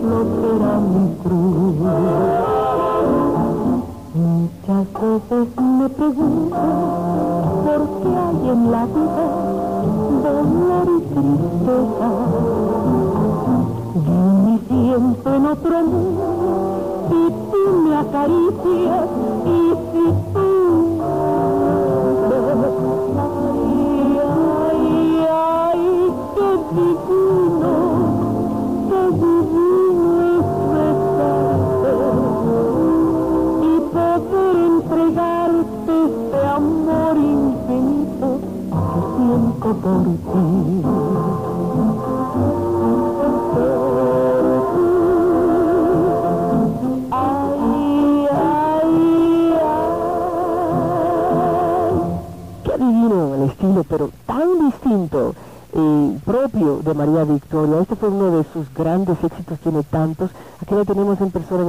Que era mi cruz. Muchas veces me pregunto por qué hay en la vida dolor y tristeza. Yo me siento en otro mundo si tú me acaricias y sus grandes éxitos, tiene tantos. Aquí la tenemos en persona.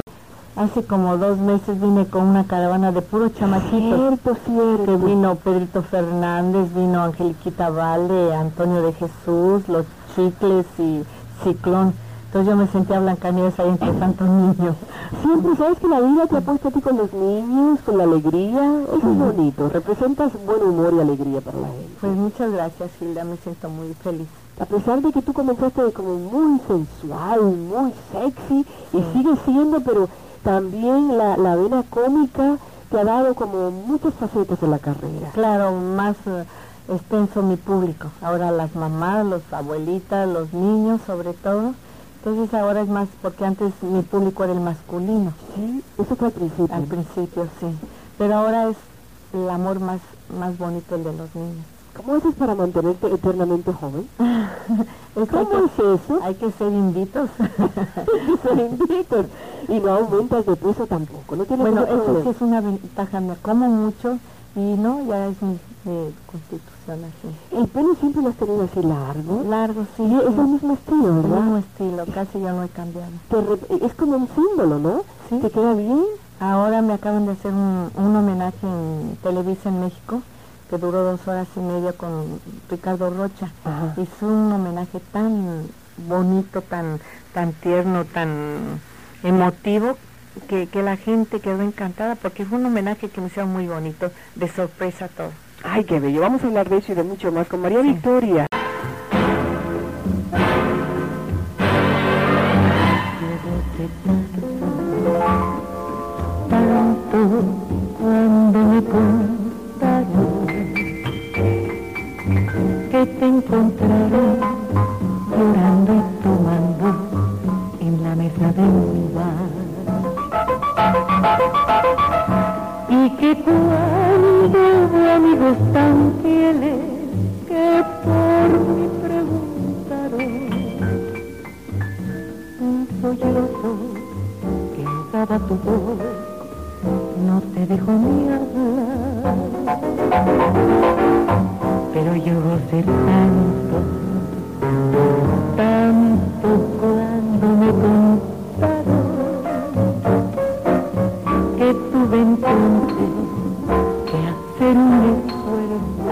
Hace como dos meses vine con una caravana de puros chamaquitos. Cierto, cierto. Que vino Pedrito Fernández, vino Angeliquita Valde, Antonio de Jesús, Los Chicles y Ciclón. Entonces yo me sentía Blancanieves ahí entre tantos niños. Siempre sabes que la vida te ha puesto a ti con los niños, con la alegría. Eso es bonito. Representas buen humor y alegría para la gente. Pues muchas gracias, Hilda, me siento muy feliz. A pesar de que tú comenzaste como muy sensual, muy sexy, y sigues siendo, pero también la, la vena cómica te ha dado como muchas facetas en la carrera. Claro, más eh, extenso mi público. Ahora las mamás, los abuelitas, los niños sobre todo. Entonces ahora es más, porque antes mi público era el masculino. Sí, eso fue al principio. Al principio, sí. Pero ahora es el amor más, más bonito el de los niños. ¿Cómo haces para mantenerte eternamente joven? Es que hay ¿Cómo que- es eso? Hay que ser inditos. Son inditos. Y no aumentas de peso tampoco. No tienes bueno, eso sí es una ventaja. Me como mucho y no, ya es mi eh, constitución así. El pelo siempre lo has tenido así largo. Largo, sí. Sí, es el mismo estilo, el ¿verdad? mismo estilo, casi ya no he cambiado. Re- es como un símbolo, ¿no? Sí. ¿Te queda bien? Ahora me acaban de hacer un, un homenaje en Televisa en México, que duró dos horas y media con Ricardo Rocha. Ajá. Hizo un homenaje tan bonito, tan, tan tierno, tan emotivo, que, que la gente quedó encantada, porque fue un homenaje que me hicieron muy bonito, de sorpresa todo. Ay, qué bello. Vamos a hablar de eso y de mucho más con María Victoria. Y cuando hubo amigos tan fieles que por mí preguntaron, un sollozo que daba tu voz no te dejó ni hablar. Pero yo gocé tanto, tanto cuando me contaron que tuve entonces que hacer un esfuerzo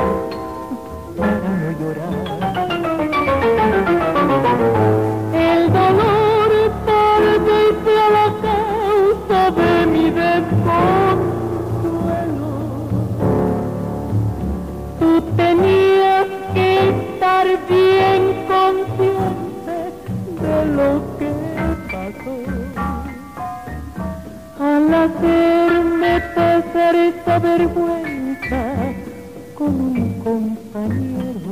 pasar esa vergüenza con un compañero.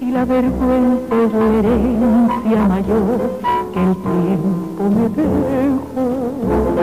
Y la vergüenza es la herencia mayor que el tiempo me dejó.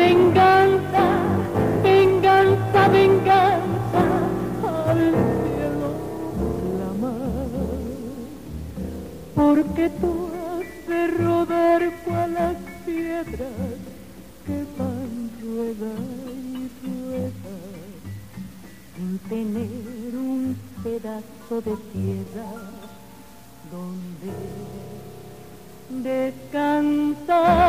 Venganza, venganza, venganza al cielo clamar. Porque tú has de rodar cual las piedras que van rueda y rueda sin tener un pedazo de tierra donde descansar.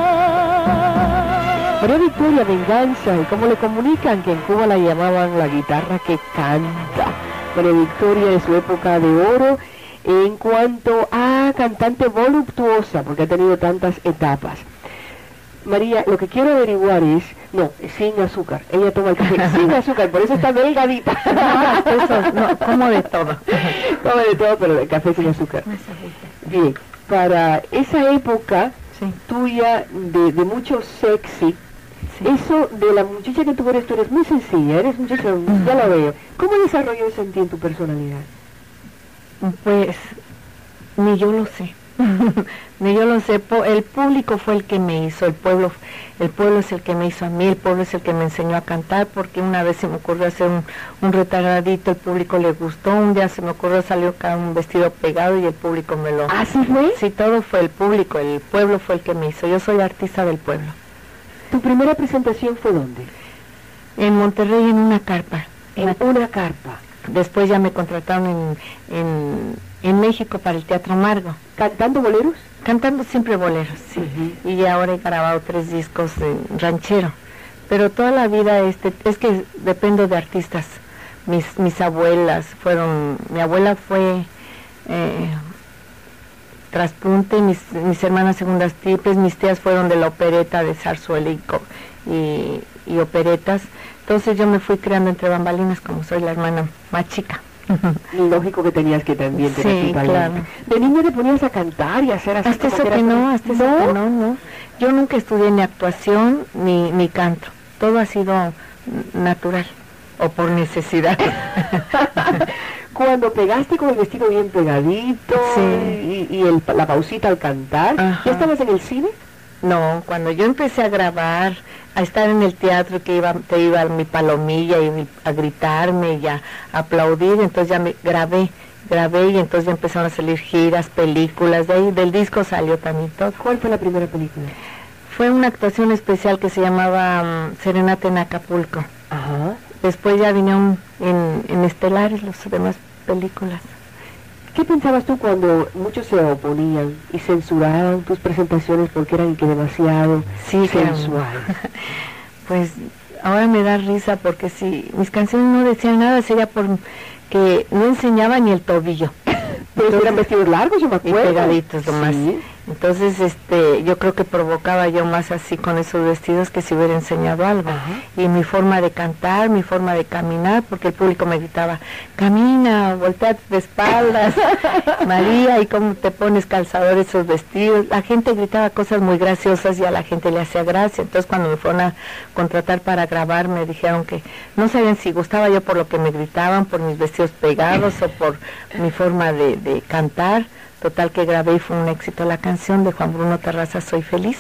María Victoria Venganza, y cómo le comunican que en Cuba la llamaban la guitarra que canta. María Victoria de su época de oro en cuanto a cantante voluptuosa, porque ha tenido tantas etapas. María, lo que quiero averiguar es, no, sin azúcar. Ella toma el café sin azúcar, por eso está delgadita. Eso, no, como de todo. Toma de todo, pero el café sin azúcar. Bien, para esa época Sí. tuya de, de mucho sexy. Eso de la muchacha que tú eres, tú eres muy sencilla, eres muchacha, ya lo veo. ¿Cómo desarrolló eso en ti en tu personalidad? Pues ni yo lo sé. ni yo lo sé. El público fue el que me hizo, el pueblo, el pueblo es el que me hizo a mí, el pueblo es el que me enseñó a cantar, porque una vez se me ocurrió hacer un, un retardadito, el público le gustó, un día se me ocurrió salir acá un vestido pegado y el público me lo... ¿Así fue? Sí, todo fue el público, el pueblo fue el que me hizo. Yo soy artista del pueblo. ¿Tu primera presentación fue dónde? En Monterrey en una carpa. En una carpa. Después ya me contrataron en, en, en México para el Teatro Margo. ¿Cantando boleros? Cantando siempre boleros, sí. Y ahora he grabado tres discos de ranchero. Pero toda la vida este, es que dependo de artistas. Mis, mis abuelas fueron, mi abuela fue eh, traspunte, mis, mis hermanas segundas triples, mis tías fueron de la opereta de zarzuela y, co- y, y operetas. Entonces yo me fui creando entre bambalinas como soy la hermana más chica. Lógico que tenías que también tener Sí, claro. De niña te ponías a cantar y a hacer así Hasta eso que no, hasta eso que no, no. Yo nunca estudié ni actuación ni, ni canto. Todo ha sido natural o por necesidad. Cuando pegaste con el vestido bien pegadito Sí. y, y el- la pausita al cantar, Ajá. ¿ya estabas en el cine? no, cuando yo empecé a grabar, a estar en el teatro que iba, te iba mi palomilla y mi- a gritarme y a aplaudir, entonces ya me grabé. grabé y entonces ya empezaron a salir giras, películas, de ahí del disco salió también todo. ¿Cuál fue la primera película? Fue una actuación especial que se llamaba mm, Serenata en Acapulco. Ajá. Después ya vinieron en, en Estelares las demás películas. ¿Qué pensabas tú cuando muchos se oponían y censuraban tus presentaciones porque eran que demasiado Sí, sensuales? Pues ahora me da risa porque si mis canciones no decían nada sería por que no enseñaba ni el tobillo. Pero eran vestidos largos, yo me y acuerdo. pegaditos nomás. Sí. Entonces, este, yo creo que provocaba yo más así con esos vestidos que si hubiera enseñado algo. Ajá. Y mi forma de cantar, mi forma de caminar, porque el público me gritaba, camina, voltea de espaldas, María, y cómo te pones calzador esos vestidos. La gente gritaba cosas muy graciosas y a la gente le hacía gracia. Entonces, cuando me fueron a contratar para grabar, me dijeron que no sabían si gustaba yo por lo que me gritaban, por mis vestidos pegados o por mi forma de, de cantar. Total que grabé y fue un éxito la canción de Juan Bruno Terraza, Soy Feliz.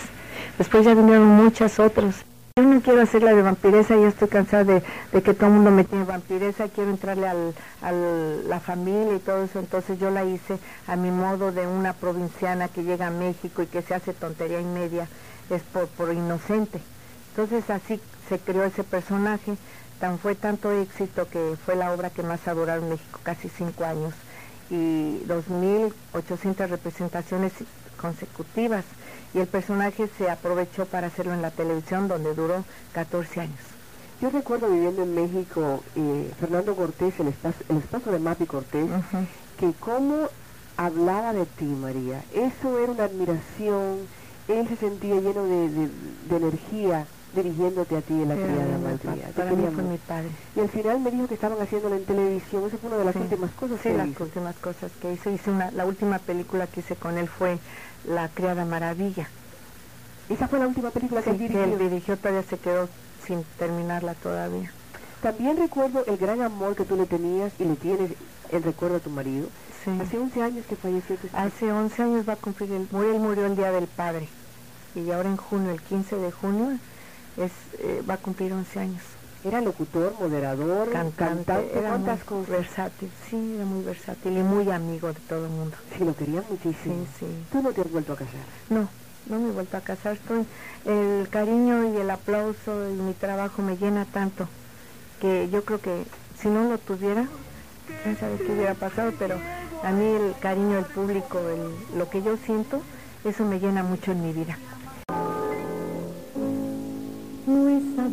Después ya vinieron muchas otras. Yo no quiero hacer la de vampiresa, yo estoy cansada de, que todo el mundo me tiene vampiresa, quiero entrarle al, a la familia y todo eso, entonces yo la hice a mi modo de una provinciana que llega a México y que se hace tontería y media, es por, por inocente. Entonces así se creó ese personaje, tan fue tanto éxito que fue la obra que más durado en México, casi cinco años, y 2.800 representaciones consecutivas. Y el personaje se aprovechó para hacerlo en la televisión, donde duró 14 años. Yo recuerdo viviendo en México, eh, Fernando Cortés, el el esposo de Mapi Cortés, que cómo hablaba de ti, María. Eso era una admiración. Él se sentía lleno de, de- de energía dirigiéndote a ti en la Era criada María. Para mí fue mi padre. Y al final me dijo que estaban haciéndolo en televisión. Esa fue una de las Sí. últimas cosas Sí, que las hizo. últimas cosas que hizo. Hice una, la última película que hice con él fue La Criada Maravilla. Esa fue la última película que él que dirigió. él dirigió, todavía se quedó sin terminarla todavía. También recuerdo el gran amor que tú le tenías y le tienes en recuerdo a tu marido. Sí. Hace 11 años que falleció tu. Hace 11 años va a cumplir el murió, él murió el Día del Padre. Y ahora en junio, el 15 de junio, es, eh, va a cumplir 11 años. Era locutor, moderador, Cantante, cantante, era ¿cuántas muy cosas? versátil, sí, era muy versátil y muy amigo de todo el mundo. Sí, lo querías muchísimo. Sí, sí. Tú no te has vuelto a casar. No, no me he vuelto a casar. Estoy, el cariño y el aplauso y mi trabajo me llena tanto que yo creo que si no lo tuviera, quién sabe qué hubiera pasado, pero a mí el cariño del público, el- lo que yo siento, eso me llena mucho en mi vida.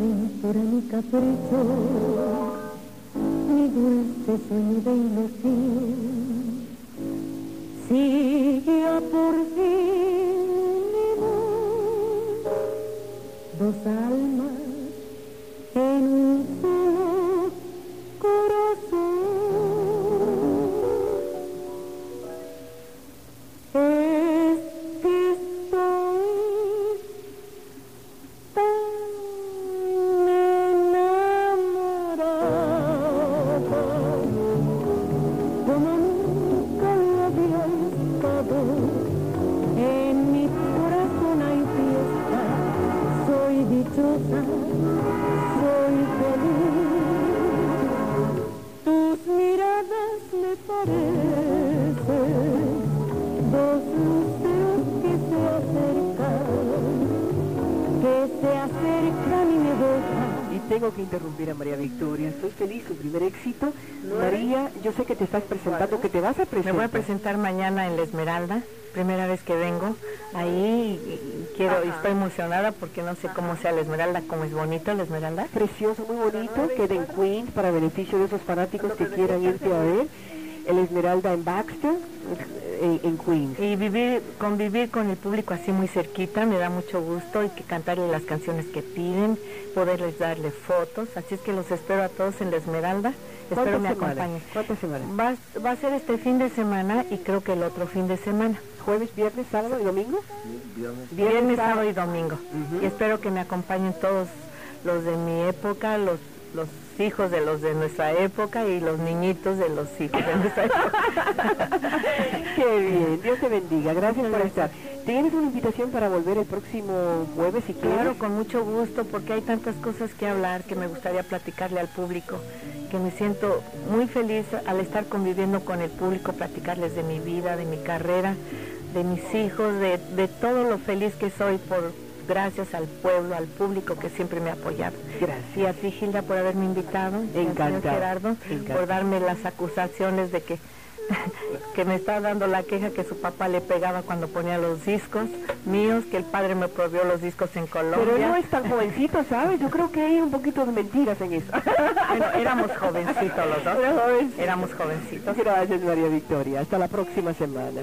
Aventura ni capricho, ni dulce sueño de ilusión. Sigue a por fin mi voz, dos almas primer éxito. María, yo sé que te estás presentando, que te vas a Me presentar. voy a presentar mañana en La Esmeralda, primera vez que vengo ahí quiero y estoy emocionada porque no sé cómo sea La Esmeralda, cómo es bonito La Esmeralda. Precioso, muy bonito, queda en Queens para beneficio de esos fanáticos que quieran irte a ver. El Esmeralda en Baxter, en, en Queens. Y vivir, convivir con el público así muy cerquita me da mucho gusto y que cantarle las canciones que piden, poderles darle fotos. Así es que los espero a todos en La Esmeralda. Espero ¿Cuántas me acompañen. ¿Cuántas semanas? Va, va a ser este fin de semana y creo que el otro fin de semana. ¿Jueves, viernes, sábado y domingo? Viernes, sábado y domingo. Y espero que me acompañen todos los de mi época, los, los hijos de los de nuestra época y los niñitos de los hijos de nuestra época. Qué bien, Dios te bendiga, gracias por estar. ¿Tienes una invitación para volver el próximo jueves si quieres? Claro, con mucho gusto, porque hay tantas cosas que hablar que me gustaría platicarle al público, que me siento muy feliz al estar conviviendo con el público, platicarles de mi vida, de mi carrera, de mis hijos, de, de todo lo feliz que soy por gracias al pueblo, al público que siempre me ha apoyado. Gracias. Y a ti, Gilda, por haberme invitado, Encantado, Gerardo, encantado. por darme las acusaciones de que que me está dando la queja que su papá le pegaba cuando ponía los discos míos, que el padre me prohibió los discos en Colombia. Pero no es tan jovencito, ¿sabes? Yo creo que hay un poquito de mentiras en eso. Bueno, éramos jovencitos los dos. Era jovencito. Éramos jovencitos. Gracias, María Victoria. Hasta la próxima semana.